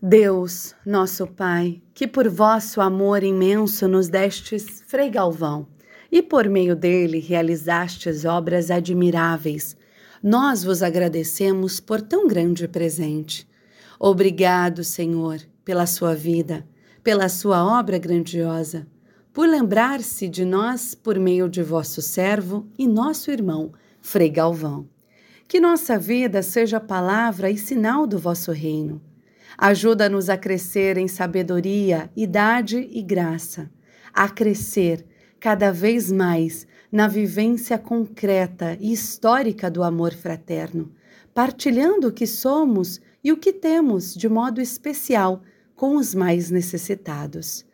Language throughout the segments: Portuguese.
Deus, nosso Pai, que por vosso amor imenso nos destes Frei Galvão e por meio dele realizastes obras admiráveis, nós vos agradecemos por tão grande presente. Obrigado, Senhor, pela sua vida, pela sua obra grandiosa, por lembrar-se de nós por meio de vosso servo e nosso irmão, Frei Galvão. Que nossa vida seja palavra e sinal do vosso reino Ajuda-nos a crescer em sabedoria, idade e graça, a crescer cada vez mais na vivência concreta e histórica do amor fraterno, partilhando o que somos e o que temos de modo especial com os mais necessitados.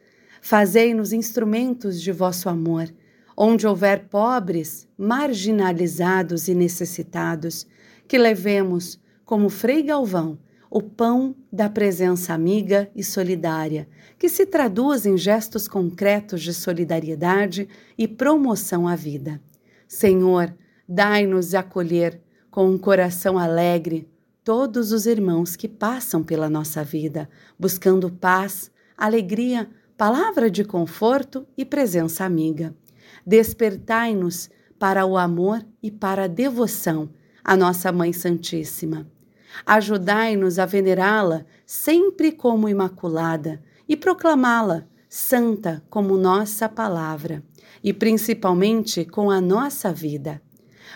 Fazei-nos instrumentos de vosso amor, onde houver pobres, marginalizados e necessitados, que levemos, como Frei Galvão, o pão da presença amiga e solidária, que se traduz em gestos concretos de solidariedade e promoção à vida. Senhor, dai-nos acolher com um coração alegre todos os irmãos que passam pela nossa vida, buscando paz, alegria, palavra de conforto e presença amiga. Despertai-nos para o amor e para a devoção à nossa Mãe Santíssima Ajudai-nos a venerá-la sempre como imaculada e proclamá-la santa como nossa palavra e principalmente com a nossa vida.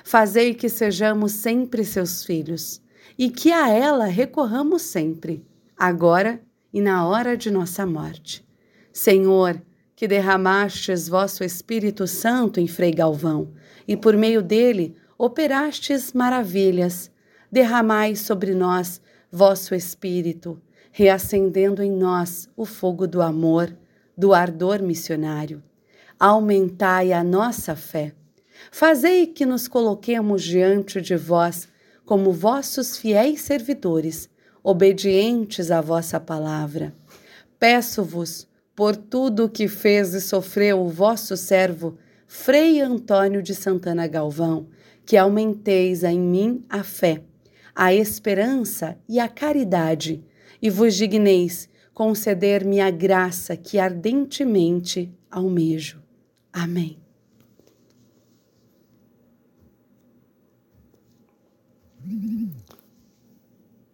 Fazei que sejamos sempre seus filhos e que a ela recorramos sempre, agora e na hora de nossa morte. Senhor, que derramastes vosso Espírito Santo em Frei Galvão e por meio dele operastes maravilhas derramai sobre nós vosso Espírito, reacendendo em nós o fogo do amor, do ardor missionário. Aumentai a nossa fé. Fazei que nos coloquemos diante de vós como vossos fiéis servidores, obedientes à vossa palavra. Peço-vos, por tudo o que fez e sofreu o vosso servo, Frei Antônio de Santana Galvão, que aumenteis em mim a fé a esperança e a caridade, e vos digneis conceder-me a graça que ardentemente almejo. Amém.